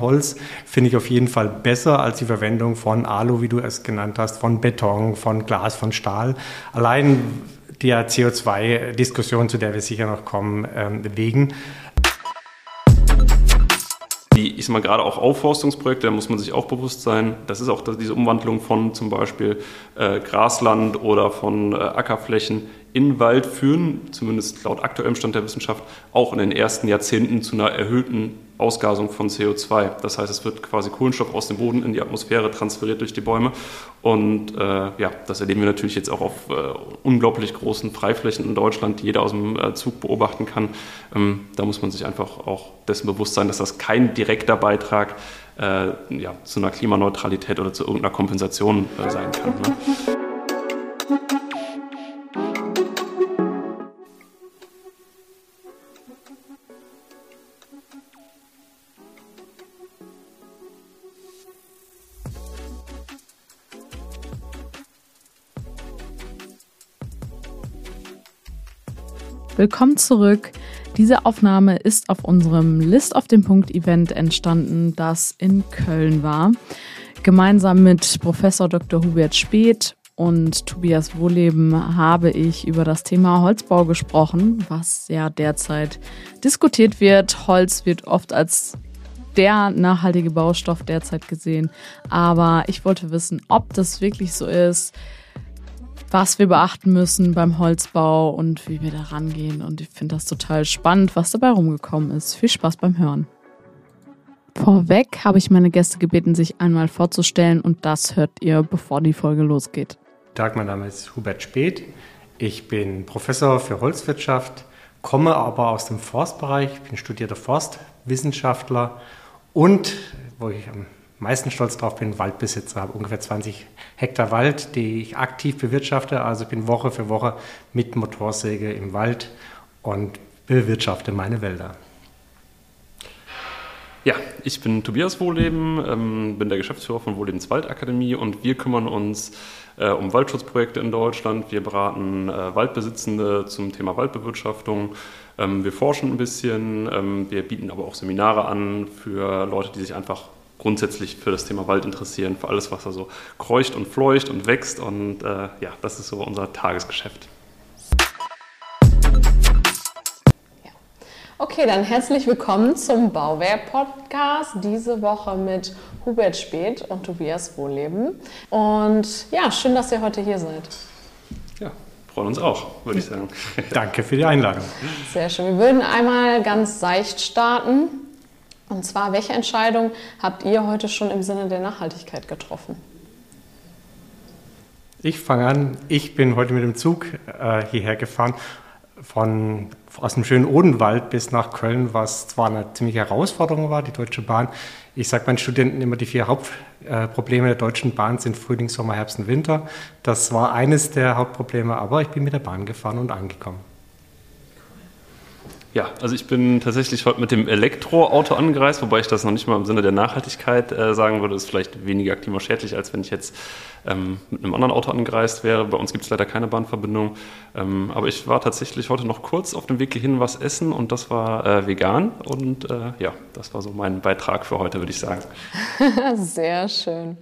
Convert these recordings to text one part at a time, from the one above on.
Holz finde ich auf jeden Fall besser als die Verwendung von Alu, wie du es genannt hast, von Beton, von Glas, von Stahl. Allein der CO2-Diskussion, zu der wir sicher noch kommen, ähm, wegen die, ich sag mal, gerade auch Aufforstungsprojekte, da muss man sich auch bewusst sein, das ist auch diese Umwandlung von zum Beispiel äh, Grasland oder von äh, Ackerflächen in Wald führen, zumindest laut aktuellem Stand der Wissenschaft, auch in den ersten Jahrzehnten zu einer erhöhten Ausgasung von CO2. Das heißt, es wird quasi Kohlenstoff aus dem Boden in die Atmosphäre transferiert durch die Bäume. Und äh, ja, das erleben wir natürlich jetzt auch auf äh, unglaublich großen Freiflächen in Deutschland, die jeder aus dem äh, Zug beobachten kann. Ähm, da muss man sich einfach auch dessen bewusst sein, dass das kein direkter Beitrag äh, ja, zu einer Klimaneutralität oder zu irgendeiner Kompensation äh, sein kann. Ne? Willkommen zurück. Diese Aufnahme ist auf unserem List auf dem Punkt Event entstanden, das in Köln war. Gemeinsam mit Professor Dr. Hubert Speth und Tobias Wohleben habe ich über das Thema Holzbau gesprochen, was ja derzeit diskutiert wird. Holz wird oft als der nachhaltige Baustoff derzeit gesehen. Aber ich wollte wissen, ob das wirklich so ist, was wir beachten müssen beim Holzbau und wie wir da rangehen. Und ich finde das total spannend, was dabei rumgekommen ist. Viel Spaß beim Hören. Vorweg habe ich meine Gäste gebeten, sich einmal vorzustellen und das hört ihr, bevor die Folge losgeht. Tag, mein Name ist Hubert Speth. Ich bin Professor für Holzwirtschaft, komme aber aus dem Forstbereich, bin studierter Forstwissenschaftler und, wo ich am meisten stolz drauf bin, Waldbesitzer, habe ungefähr 20 Hektar Wald, die ich aktiv bewirtschafte. Also bin Woche für Woche mit Motorsäge im Wald und bewirtschafte meine Wälder. Ja, ich bin Tobias Wohleben, ähm, bin der Geschäftsführer von Wohlebens Waldakademie und wir kümmern uns äh, um Waldschutzprojekte in Deutschland. Wir beraten äh, Waldbesitzende zum Thema Waldbewirtschaftung. Ähm, wir forschen ein bisschen, ähm, wir bieten aber auch Seminare an für Leute, die sich einfach grundsätzlich für das Thema Wald interessieren, für alles, was da so kreucht und fleucht und wächst. Und äh, ja, das ist so unser Tagesgeschäft. Okay, dann herzlich willkommen zum Bauwehr-Podcast. Diese Woche mit Hubert Speth und Tobias Wohleben. Und ja, schön, dass ihr heute hier seid. Ja, freuen uns auch, würde ich sagen. Danke für die Einladung. Sehr schön. Wir würden einmal ganz seicht starten. Und zwar, welche Entscheidung habt ihr heute schon im Sinne der Nachhaltigkeit getroffen? Ich fange an. Ich bin heute mit dem Zug äh, hierher gefahren, von, aus dem schönen Odenwald bis nach Köln, was zwar eine ziemliche Herausforderung war, die Deutsche Bahn. Ich sage meinen Studenten immer, die vier Hauptprobleme der Deutschen Bahn sind Frühling, Sommer, Herbst und Winter. Das war eines der Hauptprobleme, aber ich bin mit der Bahn gefahren und angekommen. Ja, also ich bin tatsächlich heute mit dem Elektroauto angereist, wobei ich das noch nicht mal im Sinne der Nachhaltigkeit äh, sagen würde. Ist vielleicht weniger klimaschädlich, als wenn ich jetzt ähm, mit einem anderen Auto angereist wäre. Bei uns gibt es leider keine Bahnverbindung. Ähm, aber ich war tatsächlich heute noch kurz auf dem Weg hierhin was essen und das war äh, vegan. Und äh, ja, das war so mein Beitrag für heute, würde ich sagen. Sehr schön.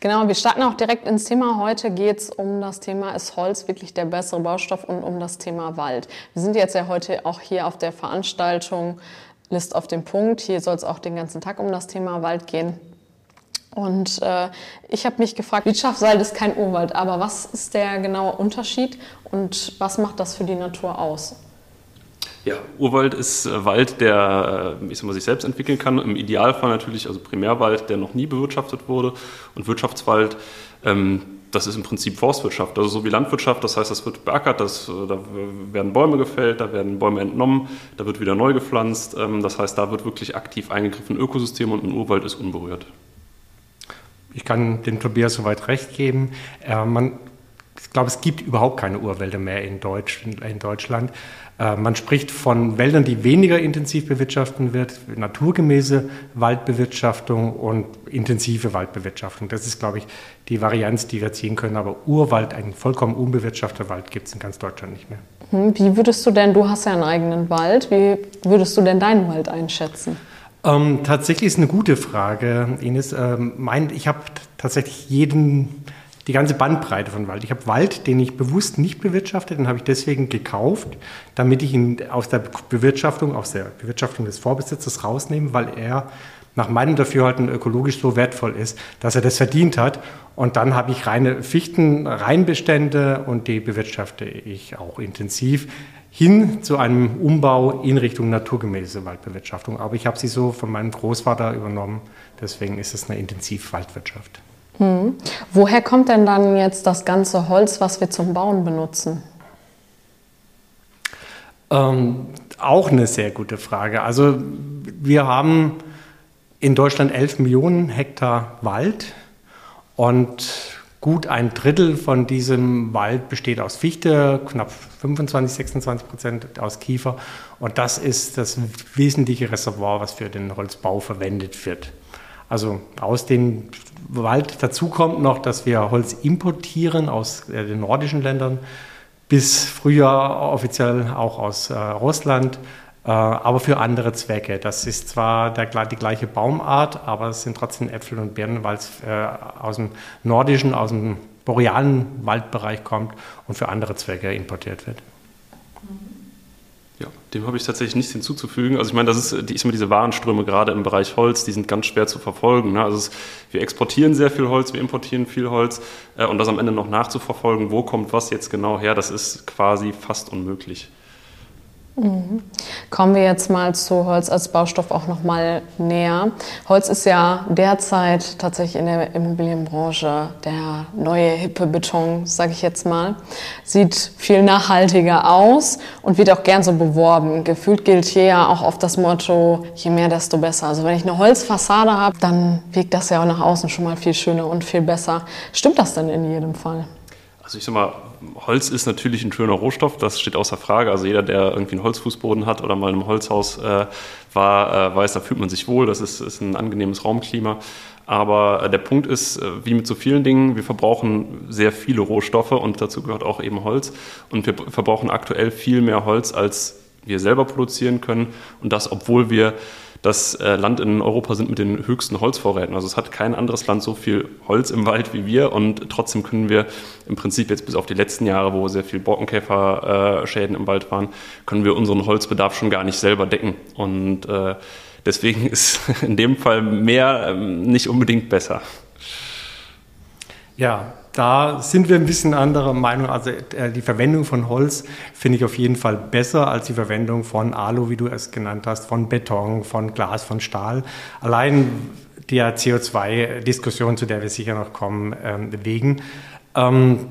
Genau, wir starten auch direkt ins Thema. Heute geht es um das Thema, ist Holz wirklich der bessere Baustoff und um das Thema Wald. Wir sind jetzt ja heute auch hier auf der Veranstaltung List auf den Punkt. Hier soll es auch den ganzen Tag um das Thema Wald gehen. Und äh, ich habe mich gefragt, Wirtschaftswald ist kein Urwald, aber was ist der genaue Unterschied und was macht das für die Natur aus? Ja, Urwald ist äh, Wald, der äh, ich sag mal, sich selbst entwickeln kann. Im Idealfall natürlich, also Primärwald, der noch nie bewirtschaftet wurde. Und Wirtschaftswald, ähm, das ist im Prinzip Forstwirtschaft, also so wie Landwirtschaft. Das heißt, das wird beackert, das, äh, da werden Bäume gefällt, da werden Bäume entnommen, da wird wieder neu gepflanzt. Ähm, das heißt, da wird wirklich aktiv eingegriffen in Ökosystem und ein Urwald ist unberührt. Ich kann dem Tobias soweit recht geben. Äh, man, ich glaube, es gibt überhaupt keine Urwälder mehr in, Deutsch, in Deutschland. Äh, man spricht von Wäldern, die weniger intensiv bewirtschaften wird, naturgemäße Waldbewirtschaftung und intensive Waldbewirtschaftung. Das ist, glaube ich, die Varianz, die wir ziehen können. Aber Urwald, ein vollkommen unbewirtschafteter Wald, gibt es in ganz Deutschland nicht mehr. Hm, wie würdest du denn, du hast ja einen eigenen Wald, wie würdest du denn deinen Wald einschätzen? Ähm, tatsächlich ist eine gute Frage, Ines. Ähm, mein, ich habe tatsächlich jeden, die ganze Bandbreite von Wald. Ich habe Wald, den ich bewusst nicht bewirtschafte, den habe ich deswegen gekauft, damit ich ihn aus der Bewirtschaftung, aus der Bewirtschaftung des Vorbesitzers rausnehme, weil er nach meinem Dafürhalten ökologisch so wertvoll ist, dass er das verdient hat. Und dann habe ich reine Fichten, Reinbestände und die bewirtschafte ich auch intensiv hin zu einem Umbau in Richtung naturgemäße Waldbewirtschaftung. Aber ich habe sie so von meinem Großvater übernommen. Deswegen ist es eine Intensivwaldwirtschaft. Hm. Woher kommt denn dann jetzt das ganze Holz, was wir zum Bauen benutzen? Ähm, auch eine sehr gute Frage. Also wir haben in Deutschland 11 Millionen Hektar Wald und Gut ein Drittel von diesem Wald besteht aus Fichte, knapp 25, 26 Prozent aus Kiefer. Und das ist das wesentliche Reservoir, was für den Holzbau verwendet wird. Also aus dem Wald dazu kommt noch, dass wir Holz importieren aus äh, den nordischen Ländern, bis früher offiziell auch aus äh, Russland aber für andere Zwecke. Das ist zwar der, die gleiche Baumart, aber es sind trotzdem Äpfel und Birnen, weil es äh, aus dem nordischen, aus dem borealen Waldbereich kommt und für andere Zwecke importiert wird. Ja, dem habe ich tatsächlich nichts hinzuzufügen. Also ich meine, das ist, die, ist immer diese Warenströme gerade im Bereich Holz, die sind ganz schwer zu verfolgen. Ne? Also es, wir exportieren sehr viel Holz, wir importieren viel Holz äh, und das am Ende noch nachzuverfolgen, wo kommt was jetzt genau her, das ist quasi fast unmöglich. Kommen wir jetzt mal zu Holz als Baustoff auch noch mal näher. Holz ist ja derzeit tatsächlich in der Immobilienbranche der neue hippe Beton, sage ich jetzt mal. Sieht viel nachhaltiger aus und wird auch gern so beworben. Gefühlt gilt hier ja auch oft das Motto, je mehr, desto besser. Also wenn ich eine Holzfassade habe, dann wirkt das ja auch nach außen schon mal viel schöner und viel besser. Stimmt das denn in jedem Fall? Also ich sag mal, Holz ist natürlich ein schöner Rohstoff, das steht außer Frage. Also jeder, der irgendwie einen Holzfußboden hat oder mal in einem Holzhaus äh, war, äh, weiß, da fühlt man sich wohl, das ist, ist ein angenehmes Raumklima. Aber äh, der Punkt ist, äh, wie mit so vielen Dingen, wir verbrauchen sehr viele Rohstoffe und dazu gehört auch eben Holz. Und wir verbrauchen aktuell viel mehr Holz, als wir selber produzieren können. Und das, obwohl wir das äh, Land in Europa sind mit den höchsten Holzvorräten. Also es hat kein anderes Land so viel Holz im Wald wie wir und trotzdem können wir im Prinzip jetzt bis auf die letzten Jahre, wo sehr viel Borkenkäferschäden im Wald waren, können wir unseren Holzbedarf schon gar nicht selber decken. Und äh, deswegen ist in dem Fall mehr ähm, nicht unbedingt besser. Ja, da sind wir ein bisschen anderer Meinung. Also äh, die Verwendung von Holz finde ich auf jeden Fall besser als die Verwendung von Alu, wie du es genannt hast, von Beton, von Glas, von Stahl. Allein der CO2-Diskussion, zu der wir sicher noch kommen, ähm, wegen. Ähm,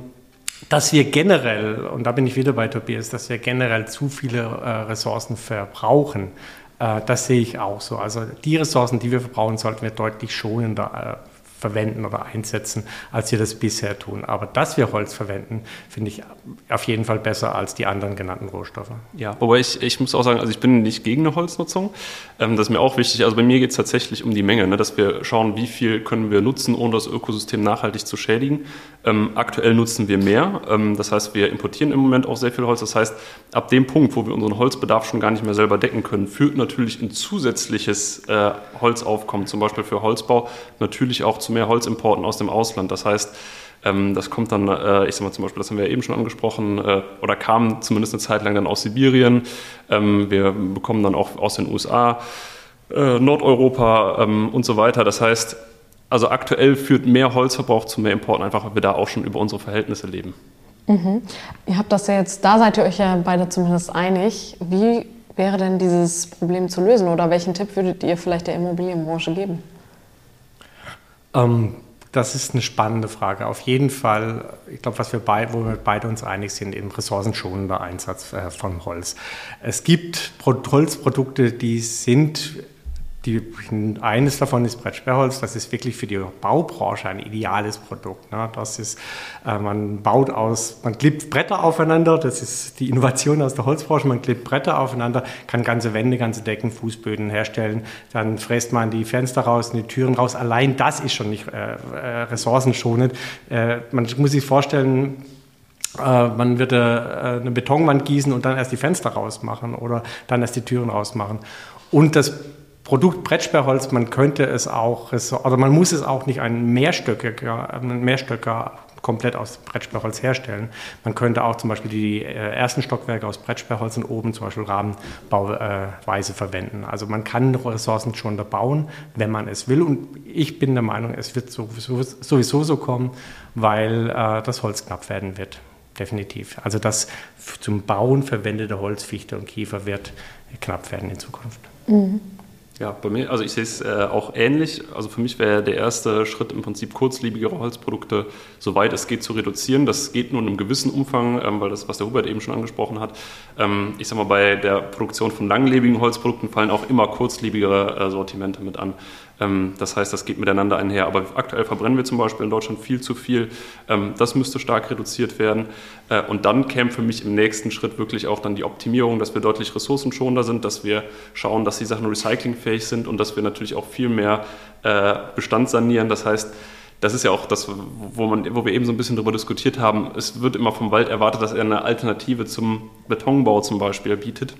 dass wir generell, und da bin ich wieder bei Tobias, dass wir generell zu viele äh, Ressourcen verbrauchen, äh, das sehe ich auch so. Also die Ressourcen, die wir verbrauchen, sollten wir deutlich schonender verwenden oder einsetzen, als wir das bisher tun. Aber dass wir Holz verwenden, finde ich auf jeden Fall besser als die anderen genannten Rohstoffe. Ja, wobei ich, ich muss auch sagen, also ich bin nicht gegen eine Holznutzung. Ähm, das ist mir auch wichtig. Also bei mir geht es tatsächlich um die Menge, ne, dass wir schauen, wie viel können wir nutzen, ohne das Ökosystem nachhaltig zu schädigen. Ähm, aktuell nutzen wir mehr. Ähm, das heißt, wir importieren im Moment auch sehr viel Holz. Das heißt, ab dem Punkt, wo wir unseren Holzbedarf schon gar nicht mehr selber decken können, führt natürlich ein zusätzliches äh, Holzaufkommen, zum Beispiel für Holzbau, natürlich auch zu mehr Holzimporten aus dem Ausland. Das heißt, ähm, das kommt dann, äh, ich sag mal zum Beispiel, das haben wir eben schon angesprochen, äh, oder kam zumindest eine Zeit lang dann aus Sibirien. Ähm, wir bekommen dann auch aus den USA, äh, Nordeuropa ähm, und so weiter. Das heißt, also aktuell führt mehr Holzverbrauch zu mehr Importen, einfach weil wir da auch schon über unsere Verhältnisse leben. Mhm. Ihr habt das ja jetzt, da seid ihr euch ja beide zumindest einig. Wie wäre denn dieses Problem zu lösen oder welchen Tipp würdet ihr vielleicht der Immobilienbranche geben? Ähm, das ist eine spannende Frage. Auf jeden Fall, ich glaube, was wir beid, wo wir beide uns einig sind, eben ressourcenschonender Einsatz äh, von Holz. Es gibt Holzprodukte, die sind die, eines davon ist Brettsperrholz. Das ist wirklich für die Baubranche ein ideales Produkt. Ne? Das ist, äh, man baut aus, man klebt Bretter aufeinander. Das ist die Innovation aus der Holzbranche. Man klebt Bretter aufeinander, kann ganze Wände, ganze Decken, Fußböden herstellen. Dann fräst man die Fenster raus, die Türen raus. Allein das ist schon nicht äh, äh, ressourcenschonend. Äh, man muss sich vorstellen, äh, man würde äh, eine Betonwand gießen und dann erst die Fenster rausmachen oder dann erst die Türen rausmachen. Und das Produkt Brettsperrholz, man könnte es auch, oder man muss es auch nicht ein Mehrstöcker, ein Mehrstöcker komplett aus Brettsperrholz herstellen. Man könnte auch zum Beispiel die äh, ersten Stockwerke aus Brettsperrholz und oben zum Beispiel Rahmenbauweise verwenden. Also man kann Ressourcen schon da bauen, wenn man es will. Und ich bin der Meinung, es wird sowieso, so kommen, weil äh, das Holz knapp werden wird. Definitiv. Also das zum Bauen verwendete Holz, Fichte und Kiefer wird knapp werden in Zukunft. Mhm. Ja, bei mir, also ich sehe es äh, auch ähnlich. Also für mich wäre der erste Schritt im Prinzip kurzlebigere Holzprodukte, soweit es geht, zu reduzieren. Das geht nur in einem gewissen Umfang, ähm, weil das, was der Hubert eben schon angesprochen hat. Ähm, ich sage mal, bei der Produktion von langlebigen Holzprodukten fallen auch immer kurzlebigere äh, Sortimente mit an. Ähm, das heißt, das geht miteinander einher. Aber aktuell verbrennen wir zum Beispiel in Deutschland viel zu viel. Ähm, das müsste stark reduziert werden. Äh, und dann käme für mich im nächsten Schritt wirklich auch dann die Optimierung, dass wir deutlich ressourcenschonender sind, dass wir schauen, dass die Sachen recyclingfähig sind und dass wir natürlich auch viel mehr äh, Bestand sanieren. Das heißt, das ist ja auch das, wo, man, wo wir eben so ein bisschen darüber diskutiert haben. Es wird immer vom Wald erwartet, dass er eine Alternative zum Betonbau zum Beispiel bietet.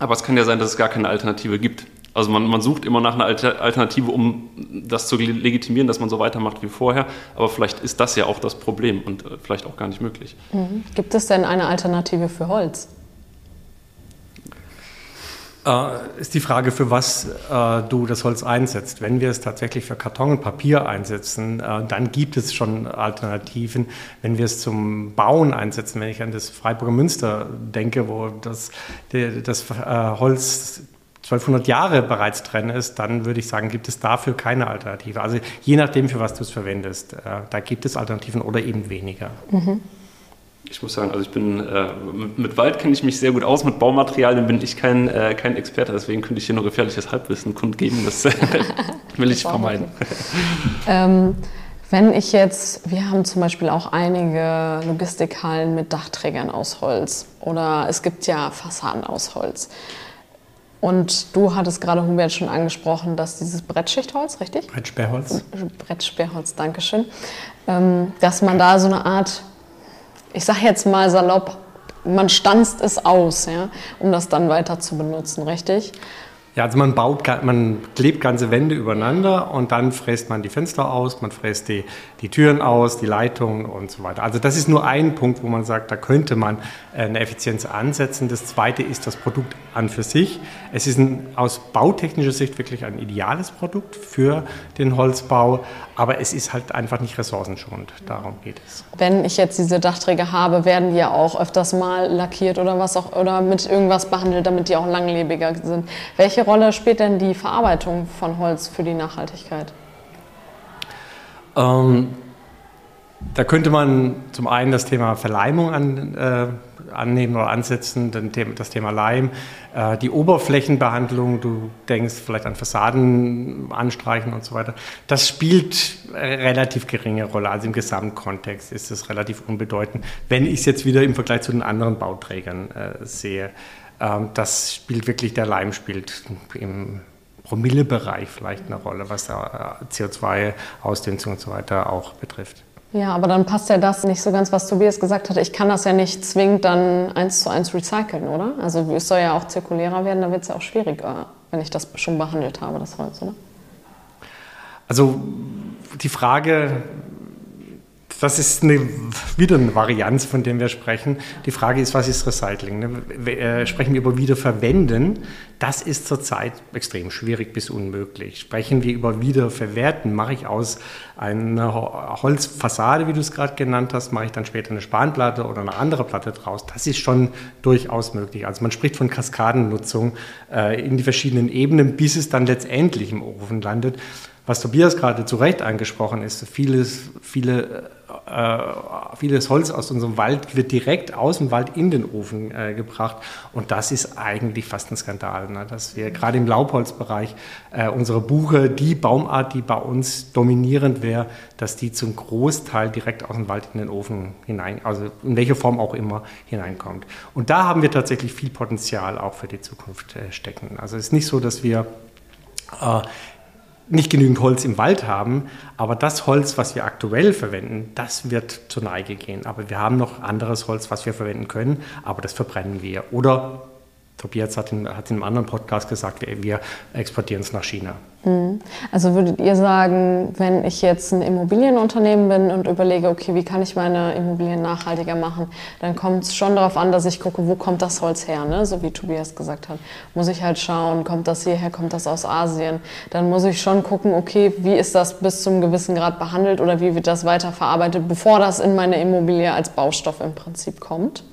Aber es kann ja sein, dass es gar keine Alternative gibt. Also man, man sucht immer nach einer Alternative, um das zu legitimieren, dass man so weitermacht wie vorher. Aber vielleicht ist das ja auch das Problem und äh, vielleicht auch gar nicht möglich. Mhm. Gibt es denn eine Alternative für Holz? Äh, ist die Frage, für was äh, du das Holz einsetzt. Wenn wir es tatsächlich für Karton und Papier einsetzen, äh, dann gibt es schon Alternativen. Wenn wir es zum Bauen einsetzen, wenn ich an das Freiburger Münster denke, wo das, das äh, Holz 1200 Jahre bereits drin ist, dann würde ich sagen, gibt es dafür keine Alternative. Also je nachdem, für was du es verwendest, äh, da gibt es Alternativen oder eben weniger. Mhm. Ich muss sagen, also ich bin äh, mit Wald kenne ich mich sehr gut aus, mit Baumaterialien bin ich kein, äh, kein Experte, deswegen könnte ich hier nur gefährliches Halbwissen kundgeben. Das will ich vermeiden. ähm, wenn ich jetzt, wir haben zum Beispiel auch einige Logistikhallen mit Dachträgern aus Holz oder es gibt ja Fassaden aus Holz. Und du hattest gerade, Hubert, schon angesprochen, dass dieses Brettschichtholz, richtig? Brettsperrholz. Brettsperrholz, Dankeschön. Ähm, dass man da so eine Art, ich sage jetzt mal salopp, man stanzt es aus, ja, um das dann weiter zu benutzen, richtig? Ja, also man baut, man klebt ganze Wände übereinander und dann fräst man die Fenster aus, man fräst die, die Türen aus, die Leitungen und so weiter. Also das ist nur ein Punkt, wo man sagt, da könnte man äh, eine Effizienz ansetzen. Das zweite ist das Produkt an für sich. Es ist ein, aus bautechnischer Sicht wirklich ein ideales Produkt für den Holzbau, aber es ist halt einfach nicht ressourcenschonend. Darum geht es. Wenn ich jetzt diese Dachträger habe, werden die ja auch öfters mal lackiert oder was auch oder mit irgendwas behandelt, damit die auch langlebiger sind. Welche Rolle spielt denn die Verarbeitung von Holz für die Nachhaltigkeit? Ähm, da könnte man zum einen das Thema Verleimung an, äh, annehmen oder ansetzen, das Thema Leim, äh, die Oberflächenbehandlung, du denkst vielleicht an Fassaden anstreichen und so weiter. Das spielt relativ geringe Rolle. Also im Gesamtkontext ist es relativ unbedeutend, wenn ich es jetzt wieder im Vergleich zu den anderen Bauträgern äh, sehe. Ähm, das spielt wirklich, der Leim spielt im Promillebereich vielleicht eine Rolle, was äh, CO2-Ausdünstung und so weiter auch betrifft. Ja, aber dann passt ja das nicht so ganz, was Tobias gesagt hat. Ich kann das ja nicht zwingend dann eins zu eins recyceln, oder? Also es soll ja auch zirkulärer werden, da wird es ja auch schwieriger, wenn ich das schon behandelt habe, das Holz, oder? Also die Frage, das ist eine, wieder eine Varianz, von der wir sprechen. Die Frage ist, was ist Recycling? Ne? Äh, sprechen wir über Wiederverwenden? Das ist zurzeit extrem schwierig bis unmöglich. Sprechen wir über Wiederverwerten? Mache ich aus einer Holzfassade, wie du es gerade genannt hast, mache ich dann später eine Spanplatte oder eine andere Platte draus? Das ist schon durchaus möglich. Also man spricht von Kaskadennutzung äh, in die verschiedenen Ebenen, bis es dann letztendlich im Ofen landet was Tobias gerade zu Recht angesprochen ist, vieles, viele, äh, vieles Holz aus unserem Wald wird direkt aus dem Wald in den Ofen äh, gebracht. Und das ist eigentlich fast ein Skandal, ne? dass wir gerade im Laubholzbereich äh, unsere Buche, die Baumart, die bei uns dominierend wäre, dass die zum Großteil direkt aus dem Wald in den Ofen hinein, also in welcher Form auch immer hineinkommt. Und da haben wir tatsächlich viel Potenzial auch für die Zukunft äh, stecken. Also es ist nicht so, dass wir äh, nicht genügend Holz im Wald haben, aber das Holz, was wir aktuell verwenden, das wird zur Neige gehen. Aber wir haben noch anderes Holz, was wir verwenden können, aber das verbrennen wir oder Tobias hat in, hat in einem anderen Podcast gesagt, wir, exportieren es nach China. Mhm. Also würdet ihr sagen, wenn ich jetzt ein Immobilienunternehmen bin und überlege, okay, wie kann ich meine Immobilien nachhaltiger machen, dann kommt es schon darauf an, dass ich gucke, wo kommt das Holz her, ne? so wie Tobias gesagt hat. Muss ich halt schauen, kommt das hierher, kommt das aus Asien. Dann muss ich schon gucken, okay, wie ist das bis zum gewissen Grad behandelt oder wie wird das weiterverarbeitet, bevor das in meine Immobilie als Baustoff im Prinzip kommt.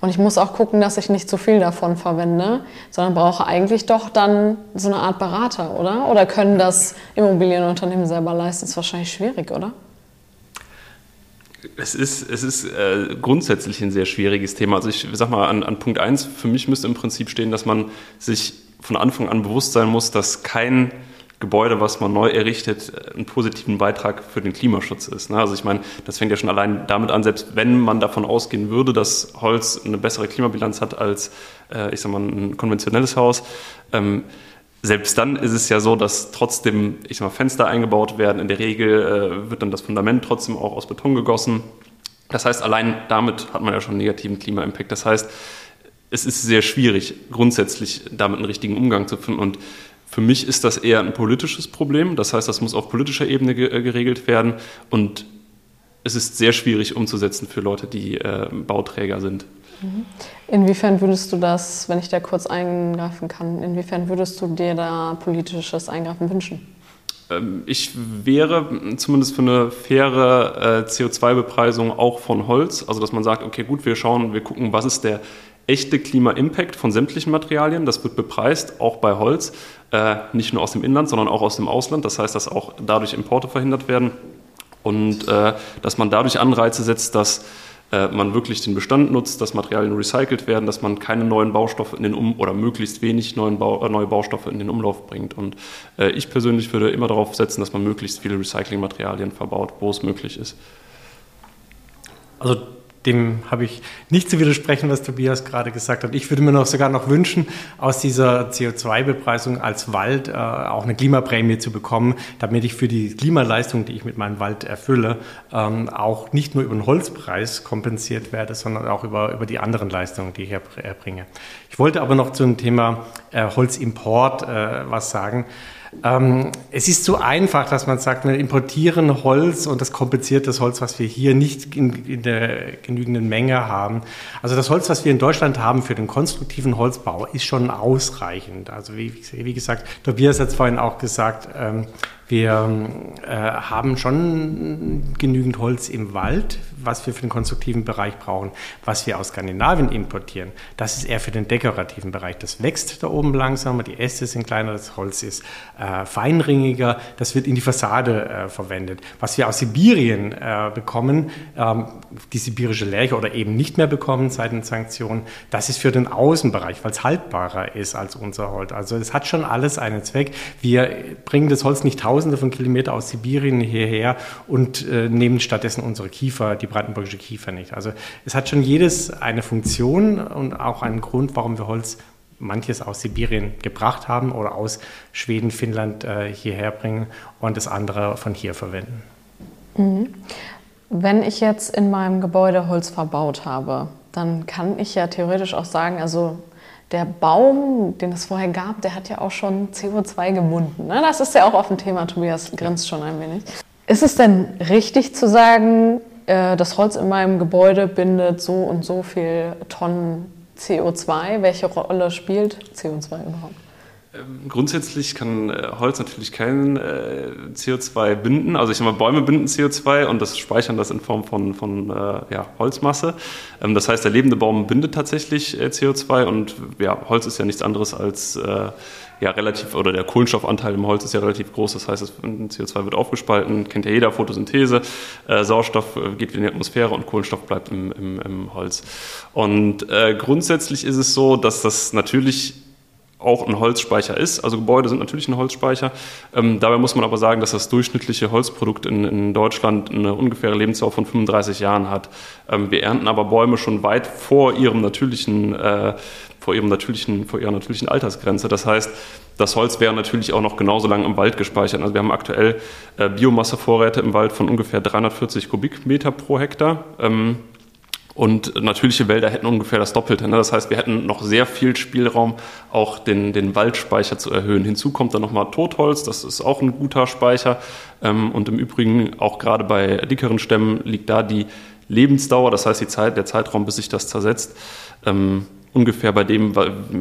Und ich muss auch gucken, dass ich nicht zu viel davon verwende, sondern brauche eigentlich doch dann so eine Art Berater, oder? Oder können das Immobilienunternehmen selber leisten? Das ist wahrscheinlich schwierig, oder? Es ist, es ist äh, grundsätzlich ein sehr schwieriges Thema. Also ich sag mal, an, an Punkt 1, für mich müsste im Prinzip stehen, dass man sich von Anfang an bewusst sein muss, dass kein Gebäude, was man neu errichtet, einen positiven Beitrag für den Klimaschutz ist. Ne? Also ich meine, das fängt ja schon allein damit an, selbst wenn man davon ausgehen würde, dass Holz eine bessere Klimabilanz hat als, äh, ich sag mal, ein konventionelles Haus. Ähm, selbst dann ist es ja so, dass trotzdem, ich sag mal, Fenster eingebaut werden. In der Regel äh, wird dann das Fundament trotzdem auch aus Beton gegossen. Das heißt, allein damit hat man ja schon einen negativen Klima-Impact. Das heißt, es ist sehr schwierig, grundsätzlich damit einen richtigen Umgang zu finden. Und für mich ist das eher ein politisches Problem. Das heißt, das muss auf politischer Ebene äh, geregelt werden. Und es ist sehr schwierig umzusetzen für Leute, die äh, Bauträger sind. Mhm. Inwiefern würdest du das, wenn ich da kurz eingreifen kann, inwiefern würdest du dir da politisches Eingreifen wünschen? Ähm, ich wäre zumindest für eine faire äh, CO2-Bepreisung auch von Holz. Also, dass man sagt, okay, gut, wir schauen, wir gucken, was ist der echte Klima-Impact von sämtlichen Materialien. Das wird bepreist, auch bei Holz, äh, nicht nur aus dem Inland, sondern auch aus dem Ausland. Das heißt, dass auch dadurch Importe verhindert werden und äh, dass man dadurch Anreize setzt, dass äh, man wirklich den Bestand nutzt, dass Materialien recycelt werden, dass man keine neuen Baustoffe in den Um oder möglichst wenig neuen Bau äh, neue Baustoffe in den Umlauf bringt. Und äh, ich persönlich würde immer darauf setzen, dass man möglichst viele Recyclingmaterialien verbaut, wo es möglich ist. Also dem habe ich nicht zu widersprechen, was Tobias gerade gesagt hat. Ich würde mir noch sogar noch wünschen, aus dieser CO2-Bepreisung als Wald äh, auch eine Klimaprämie zu bekommen, damit ich für die Klimaleistung, die ich mit meinem Wald erfülle, ähm, auch nicht nur über den Holzpreis kompensiert werde, sondern auch über, über die anderen Leistungen, die ich erbringe. Ich wollte aber noch zum Thema äh, Holzimport äh, was sagen. Ähm, es ist so einfach, dass man sagt, wir importieren Holz und das kompensiert das Holz, was wir hier nicht in, in, der genügenden Menge haben. Also das Holz, was wir in Deutschland haben für den konstruktiven Holzbau, ist schon ausreichend. Also wie, wie gesagt, Tobias hat es vorhin auch gesagt, ähm, wir äh, haben schon genügend Holz im Wald, was wir für den konstruktiven Bereich brauchen. Was wir aus Skandinavien importieren, das ist eher für den dekorativen Bereich. Das wächst da oben langsamer, die Äste sind kleiner, das Holz ist äh, feinringiger, das wird in die Fassade äh, verwendet. Was wir aus Sibirien äh, bekommen, ähm, die sibirische Lärche oder eben nicht mehr bekommen seit den Sanktionen, das ist für den Außenbereich, weil es haltbarer ist als unser Holz. Also es hat schon alles einen Zweck. Wir bringen das Holz nicht tausend Tausende von Kilometern aus Sibirien hierher und äh, nehmen stattdessen unsere Kiefer, die brandenburgische Kiefer nicht. Also es hat schon jedes eine Funktion und auch einen Grund, warum wir Holz manches aus Sibirien gebracht haben oder aus Schweden, Finnland äh, hierher bringen und das andere von hier verwenden. Mhm. Wenn ich jetzt in meinem Gebäude Holz verbaut habe, dann kann ich ja theoretisch auch sagen, also der Baum, den es vorher gab, der hat ja auch schon CO2 gebunden. Ne? Das ist ja auch auf dem Thema, Tobias grinst schon ein wenig. Ist es denn richtig zu sagen, äh, das Holz in meinem Gebäude bindet so und so viel Tonnen CO2? Welche Rolle spielt CO2 überhaupt? Ähm, grundsätzlich kann äh, Holz natürlich kein äh, CO2 binden. Also ich sage mal, Bäume binden CO2 und das speichern das in Form von, von äh, ja, Holzmasse. Ähm, das heißt, der lebende Baum bindet tatsächlich CO2 und ja, Holz ist ja nichts anderes als ja, relativ, oder der Kohlenstoffanteil im Holz ist ja relativ groß. Das heißt, CO2 wird aufgespalten, kennt ja jeder Photosynthese. Sauerstoff geht in die Atmosphäre und Kohlenstoff bleibt im, im, im Holz. Und äh, grundsätzlich ist es so, dass das natürlich auch ein Holzspeicher ist. Also Gebäude sind natürlich ein Holzspeicher. Ähm, dabei muss man aber sagen, dass das durchschnittliche Holzprodukt in, in Deutschland eine ungefähre Lebensdauer von 35 Jahren hat. Ähm, wir ernten aber Bäume schon weit vor ihrem natürlichen, äh, vor ihrem natürlichen, vor ihrer natürlichen Altersgrenze. Das heißt, das Holz wäre natürlich auch noch genauso lang im Wald gespeichert. Also wir haben aktuell äh, Biomassevorräte im Wald von ungefähr 340 Kubikmeter pro Hektar. Ähm, Und natürliche Wälder hätten ungefähr das Doppelte. Ne? Das heißt, wir hätten noch sehr viel Spielraum, auch den, den Waldspeicher zu erhöhen. Hinzu kommt dann nochmal Totholz, das ist auch ein guter Speicher. Ähm, und im Übrigen, auch gerade bei dickeren Stämmen, liegt da die Lebensdauer, das heißt die Zeit, der Zeitraum, bis sich das zersetzt, ähm, ungefähr bei dem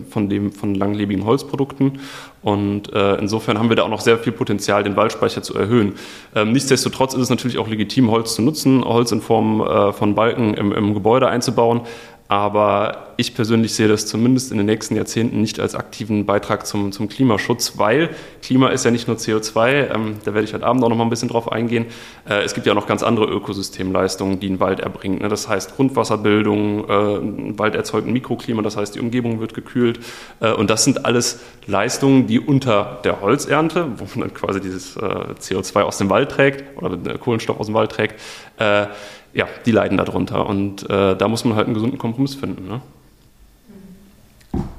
von dem von langlebigen Holzprodukten. Und äh, insofern haben wir da auch noch sehr viel Potenzial, den Waldspeicher zu erhöhen. Ähm, nichtsdestotrotz ist es natürlich auch legitim, Holz zu nutzen, Holz in Form äh, von Balken im, im Gebäude einzubauen. Aber ich persönlich sehe das zumindest in den nächsten Jahrzehnten nicht als aktiven Beitrag zum, zum Klimaschutz, weil Klima ist ja nicht nur CO2, ähm, da werde ich heute Abend auch noch mal ein bisschen drauf eingehen. Äh, es gibt ja noch ganz andere Ökosystemleistungen, die ein Wald erbringt. Ne? Das heißt Grundwasserbildung, äh, ein Wald erzeugt ein Mikroklima, das heißt die Umgebung wird gekühlt. Äh, und das sind alles Leistungen, die unter der Holzernte, wo man dann quasi dieses äh, CO2 aus dem Wald trägt oder Kohlenstoff aus dem Wald trägt, äh, ja, die leiden darunter. Und äh, da muss man halt einen gesunden Kompromiss finden. Ne?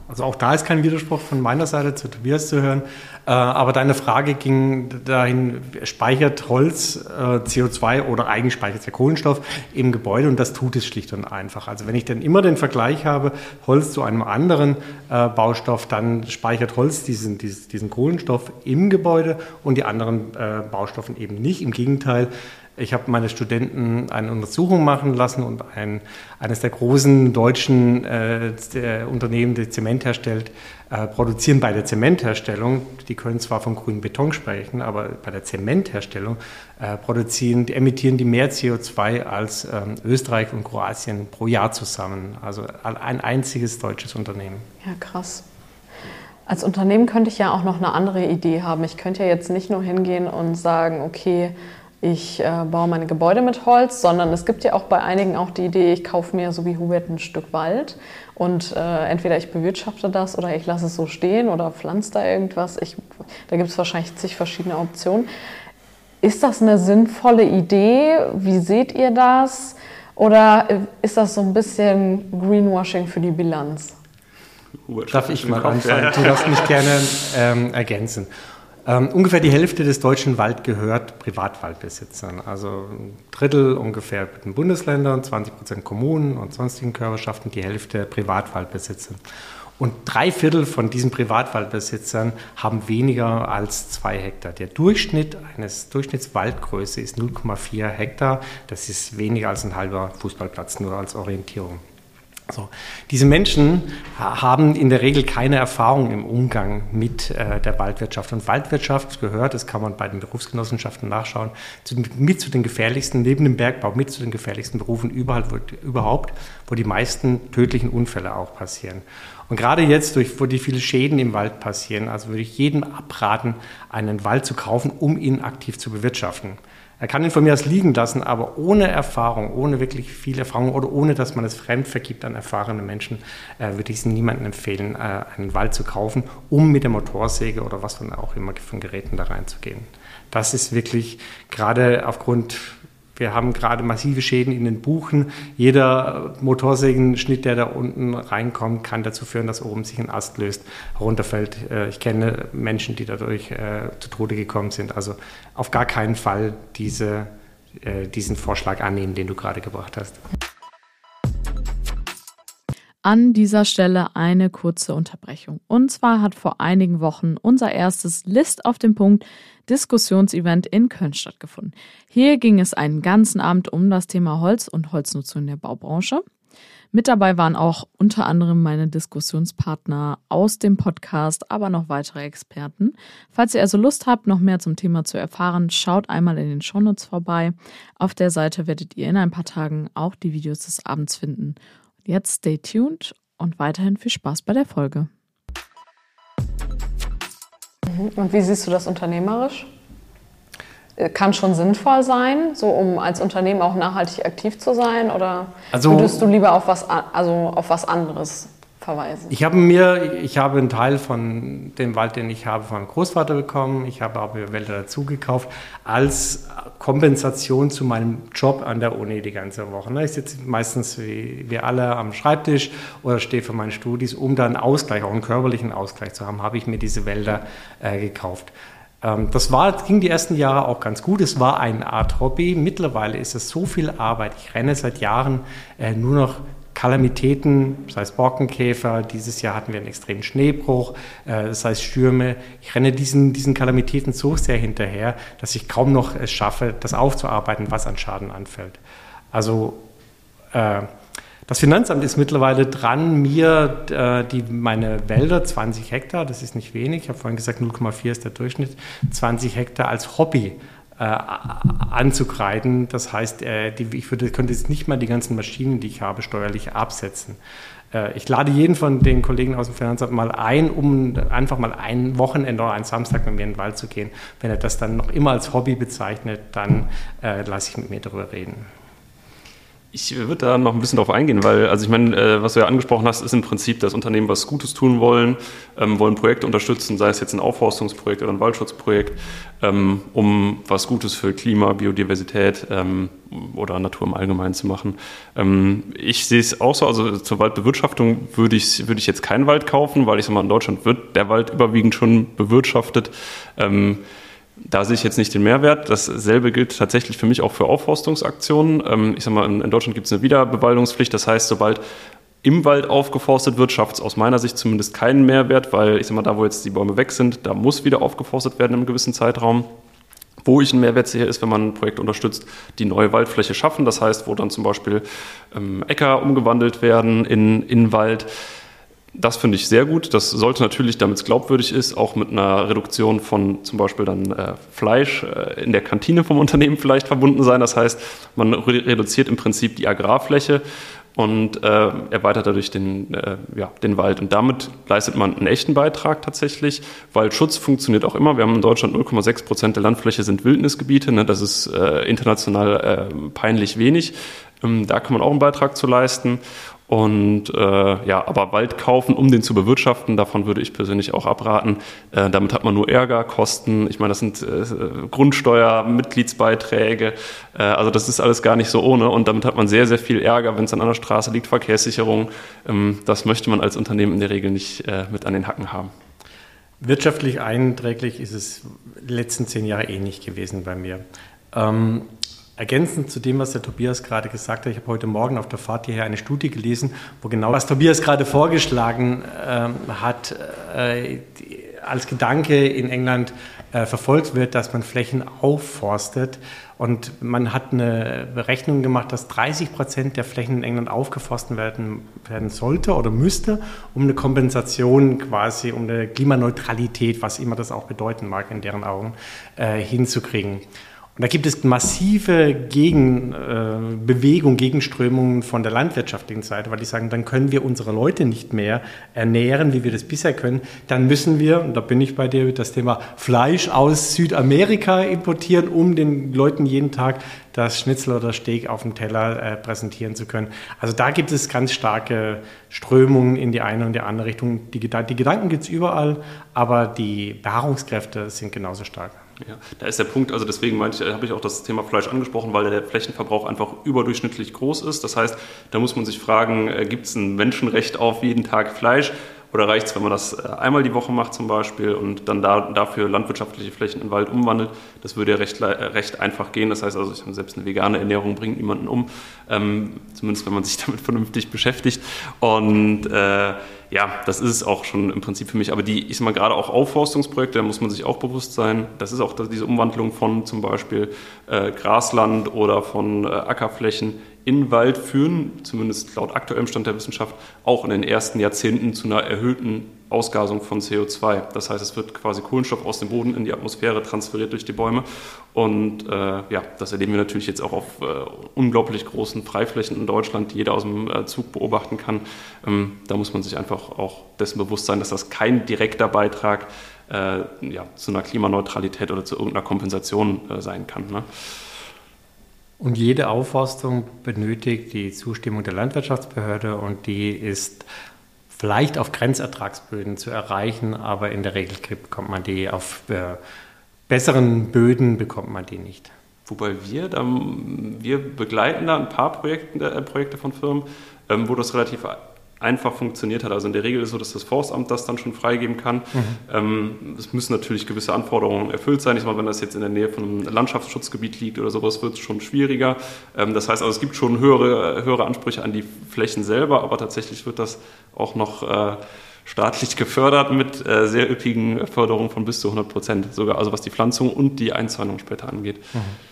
Also auch da ist kein Widerspruch von meiner Seite zu Tobias zu hören. Äh, aber deine Frage ging dahin, speichert Holz äh, CO2 oder eigentlich speichert ja Kohlenstoff im Gebäude und das tut es schlicht und einfach. Also wenn ich dann immer den Vergleich habe, Holz zu einem anderen äh, Baustoff, dann speichert Holz diesen, diesen, Kohlenstoff im Gebäude und die anderen Baustoffen eben nicht. Im Gegenteil, ich habe meine Studenten eine Untersuchung machen lassen und ein, eines der großen deutschen äh, der Unternehmen, die Zement herstellt, äh, produzieren bei der Zementherstellung, die können zwar von grünem Beton sprechen, aber bei der Zementherstellung äh, produzieren, die emittieren die mehr CO2 als ähm, Österreich und Kroatien pro Jahr zusammen. Also ein einziges deutsches Unternehmen. Ja, krass. Als Unternehmen könnte ich ja auch noch eine andere Idee haben. Ich könnte ja jetzt nicht nur hingehen und sagen, okay, ich äh, baue meine Gebäude mit Holz, sondern es gibt ja auch bei einigen auch die Idee, ich kaufe mir so wie Hubert ein Stück Wald und äh, entweder ich bewirtschafte das oder ich lasse es so stehen oder pflanze da irgendwas. Ich, da gibt es wahrscheinlich zig verschiedene Optionen. Ist das eine sinnvolle Idee? Wie seht ihr das? Oder ist das so ein bisschen Greenwashing für die Bilanz? Darf ich mal anfangen? Du darfst mich gerne ähm, ergänzen. Ähm, ungefähr die Hälfte des deutschen Wald gehört Privatwaldbesitzern. Also ein Drittel ungefähr den Bundesländern, 20 Prozent Kommunen und sonstigen Körperschaften, die Hälfte Privatwaldbesitzern. Und drei Viertel von diesen Privatwaldbesitzern haben weniger als zwei Hektar. Der Durchschnitt eines Durchschnittswaldgröße ist 0,4 Hektar. Das ist weniger als ein halber Fußballplatz, nur als Orientierung. So. Diese Menschen haben in der Regel keine Erfahrung im Umgang mit äh, der Waldwirtschaft. Und Waldwirtschaft gehört, das kann man bei den Berufsgenossenschaften nachschauen, zu, mit zu den gefährlichsten, neben dem Bergbau, mit zu den gefährlichsten Berufen überall, wo, überhaupt, wo die meisten tödlichen Unfälle auch passieren. Und gerade jetzt, durch, wo die viele Schäden im Wald passieren, also würde ich jedem abraten, einen Wald zu kaufen, um ihn aktiv zu bewirtschaften. Er kann ihn von mir aus liegen lassen, aber ohne Erfahrung, ohne wirklich viel Erfahrung oder ohne, dass man es fremd vergibt an erfahrene Menschen, äh, würde ich es niemandem empfehlen, äh, einen Wald zu kaufen, um mit der Motorsäge oder was dann auch immer von Geräten da reinzugehen. Das ist wirklich gerade aufgrund wir haben gerade massive Schäden in den Buchen. Jeder Motorsägenschnitt, der da unten reinkommt, kann dazu führen, dass oben sich ein Ast löst, runterfällt. Äh, ich kenne Menschen, die dadurch äh, zu Tode gekommen sind. Also auf gar keinen Fall diese, äh, diesen Vorschlag annehmen, den du gerade gebracht hast. An dieser Stelle eine kurze Unterbrechung. Und zwar hat vor einigen Wochen unser erstes List auf den Punkt Diskussionsevent in Köln stattgefunden. Hier ging es einen ganzen Abend um das Thema Holz und Holznutzung in der Baubranche. Mit dabei waren auch unter anderem meine Diskussionspartner aus dem Podcast, aber noch weitere Experten. Falls ihr also Lust habt, noch mehr zum Thema zu erfahren, schaut einmal in den Shownotes vorbei. Auf der Seite werdet ihr in ein paar Tagen auch die Videos des Abends finden. Jetzt stay tuned und weiterhin viel Spaß bei der Folge. Mhm. Und wie siehst du das unternehmerisch? Äh, kann schon sinnvoll sein, so um als Unternehmen auch nachhaltig aktiv zu sein? Oder also, würdest du lieber auf was, also auf was anderes verweisen? Ich habe mir, ich habe einen Teil von dem Wald, den ich habe, von meinem Großvater bekommen. Ich habe aber Wälder dazu gekauft als Kompensation zu meinem Job an der Uni die ganze Woche. Ne? Ich sitze meistens wie wir alle am Schreibtisch oder stehe für meine Studis, um da einen Ausgleich, auch einen körperlichen Ausgleich zu haben, habe ich mir diese Wälder äh, gekauft. Ähm, das war, ging die ersten Jahre auch ganz gut. Es war eine Art Hobby. Mittlerweile ist es so viel Arbeit. Ich renne seit Jahren äh, nur noch Kalamitäten, sei es Borkenkäfer, dieses Jahr hatten wir einen extremen Schneebruch, äh, sei es Stürme. Ich renne diesen, diesen Kalamitäten so sehr hinterher, dass ich kaum noch es schaffe, das aufzuarbeiten, was an Schaden anfällt. Also äh, das Finanzamt ist mittlerweile dran, mir äh, die, meine Wälder, 20 Hektar, das ist nicht wenig, ich habe vorhin gesagt, 0,4 ist der Durchschnitt, 20 Hektar als Hobby äh, anzukreiden. Das heißt, äh, die, ich würde, könnte jetzt nicht mal die ganzen Maschinen, die ich habe, steuerlich absetzen. Äh, ich lade jeden von den Kollegen aus dem Finanzamt mal ein, um einfach mal ein Wochenende oder einen Samstag mit mir in den Wald zu gehen. Wenn er das dann noch immer als Hobby bezeichnet, dann äh, lasse ich mit mir darüber reden. Ich würde da noch ein bisschen drauf eingehen, weil, also ich meine, äh, was du ja angesprochen hast, ist im Prinzip, dass Unternehmen was Gutes tun wollen, ähm, wollen Projekte unterstützen, sei es jetzt ein Aufforstungsprojekt oder ein Waldschutzprojekt, ähm, um was Gutes für Klima, Biodiversität ähm, oder Natur im Allgemeinen zu machen. Ähm, ich sehe es auch so, also zur Waldbewirtschaftung würde ich, würde ich jetzt keinen Wald kaufen, weil ich sage mal, in Deutschland wird der Wald überwiegend schon bewirtschaftet. Da sehe ich jetzt nicht den Mehrwert. Dasselbe gilt tatsächlich für mich auch für Aufforstungsaktionen. Ähm, ich sage mal, in Deutschland gibt es eine Wiederbewaldungspflicht. Das heißt, sobald im Wald aufgeforstet wird, schafft es aus meiner Sicht zumindest keinen Mehrwert, weil ich sage mal, da wo jetzt die Bäume weg sind, da muss wieder aufgeforstet werden im gewissen Zeitraum. Wo ich einen Mehrwert sehe, ist, wenn man ein Projekt unterstützt, die neue Waldfläche schaffen. Das heißt, wo dann zum Beispiel ähm, Äcker umgewandelt werden in, in Wald das finde ich sehr gut. Das sollte natürlich, damit es glaubwürdig ist, auch mit einer Reduktion von zum Beispiel dann äh, Fleisch äh, in der Kantine vom Unternehmen vielleicht verbunden sein. Das heißt, man re reduziert im Prinzip die Agrarfläche und äh, erweitert dadurch den, äh, ja, den Wald. Und damit leistet man einen echten Beitrag tatsächlich. Waldschutz funktioniert auch immer. Wir haben in Deutschland 0,6 Prozent der Landfläche sind Wildnisgebiete. Ne? Das ist äh, international äh, peinlich wenig. Ähm, da kann man auch einen Beitrag zu leisten. Und äh, ja, aber Wald kaufen, um den zu bewirtschaften, davon würde ich persönlich auch abraten. Äh, damit hat man nur Ärger, Kosten. Ich meine, das sind äh, Grundsteuer, Mitgliedsbeiträge. Äh, also das ist alles gar nicht so ohne. Und damit hat man sehr, sehr viel Ärger, wenn es an einer Straße liegt, Verkehrssicherung. Ähm, das möchte man als Unternehmen in der Regel nicht äh, mit an den Hacken haben. Wirtschaftlich einträglich ist es die letzten zehn Jahre eh nicht gewesen bei mir. Ähm, Ergänzend zu dem, was der Tobias gerade gesagt hat, ich habe heute Morgen auf der Fahrt hierher eine Studie gelesen, wo genau was Tobias gerade vorgeschlagen ähm, hat, äh, als Gedanke in England äh, verfolgt wird, dass man Flächen aufforstet. Und man hat eine Berechnung gemacht, dass 30 Prozent der Flächen in England aufgeforstet werden, werden sollte oder müsste, um eine Kompensation quasi, um eine Klimaneutralität, was immer das auch bedeuten mag in deren Augen, äh, hinzukriegen. Und da gibt es massive Gegenbewegung, äh, Gegenströmungen von der landwirtschaftlichen Seite, weil die sagen, dann können wir unsere Leute nicht mehr ernähren, wie wir das bisher können. Dann müssen wir, und da bin ich bei dir, das Thema Fleisch aus Südamerika importieren, um den Leuten jeden Tag das Schnitzel oder Steak auf dem Teller äh, präsentieren zu können. Also da gibt es ganz starke Strömungen in die eine und die andere Richtung. Die, die Gedanken gibt es überall, aber die Beharrungskräfte sind genauso stark. Ja, da ist der Punkt, also deswegen meinte ich, habe ich auch das Thema Fleisch angesprochen, weil der Flächenverbrauch einfach überdurchschnittlich groß ist. Das heißt, da muss man sich fragen, äh, gibt es ein Menschenrecht auf jeden Tag Fleisch? Oder reicht es, wenn man das äh, einmal die Woche macht zum Beispiel und dann da, dafür landwirtschaftliche Flächen in Wald umwandelt? Das würde ja recht, äh, recht einfach gehen. Das heißt also, selbst eine vegane Ernährung bringt niemanden um, ähm, zumindest wenn man sich damit vernünftig beschäftigt. Und äh, ja, das ist es auch schon im Prinzip für mich. Aber die, ich sag mal, gerade auch Aufforstungsprojekte, da muss man sich auch bewusst sein. Das ist auch diese Umwandlung von zum Beispiel äh, Grasland oder von äh, Ackerflächen in Wald führen, zumindest laut aktuellem Stand der Wissenschaft, auch in den ersten Jahrzehnten zu einer erhöhten Ausgasung von CO2. Das heißt, es wird quasi Kohlenstoff aus dem Boden in die Atmosphäre transferiert durch die Bäume. Und äh, ja, das erleben wir natürlich jetzt auch auf äh, unglaublich großen Freiflächen in Deutschland, die jeder aus dem äh, Zug beobachten kann. Ähm, da muss man sich einfach auch dessen bewusst sein, dass das kein direkter Beitrag äh, ja, zu einer Klimaneutralität oder zu irgendeiner Kompensation äh, sein kann. Ne? Und jede Aufforstung benötigt die Zustimmung der Landwirtschaftsbehörde und die ist vielleicht auf Grenzertragsböden zu erreichen, aber in der Regel bekommt man die auf äh, besseren Böden bekommt man die nicht. Wobei wir, da, wir begleiten da ein paar Projekte, äh, Projekte von Firmen, ähm, wo das relativ einfach funktioniert hat. Also in der Regel ist es so, dass das Forstamt das dann schon freigeben kann. Mhm. Ähm, es müssen natürlich gewisse Anforderungen erfüllt sein. Ich meine, wenn das jetzt in der Nähe von einem Landschaftsschutzgebiet liegt oder sowas, wird es schon schwieriger. Ähm, das heißt also, es gibt schon höhere, höhere Ansprüche an die Flächen selber, aber tatsächlich wird das auch noch äh, staatlich gefördert mit äh, sehr üppigen Förderungen von bis zu 100 Prozent, sogar also was die Pflanzung und die Einzäunung später angeht. Mhm.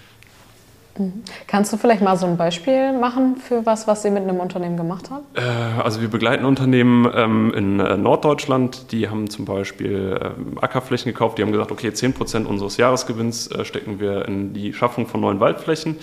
Mhm. Kannst du vielleicht mal so ein Beispiel machen für was, was Sie mit einem Unternehmen gemacht haben? Äh, also wir begleiten Unternehmen ähm, in äh, Norddeutschland, die haben zum Beispiel ähm, Ackerflächen gekauft, die haben gesagt, okay, 10 Prozent unseres Jahresgewinns äh, stecken wir in die Schaffung von neuen Waldflächen.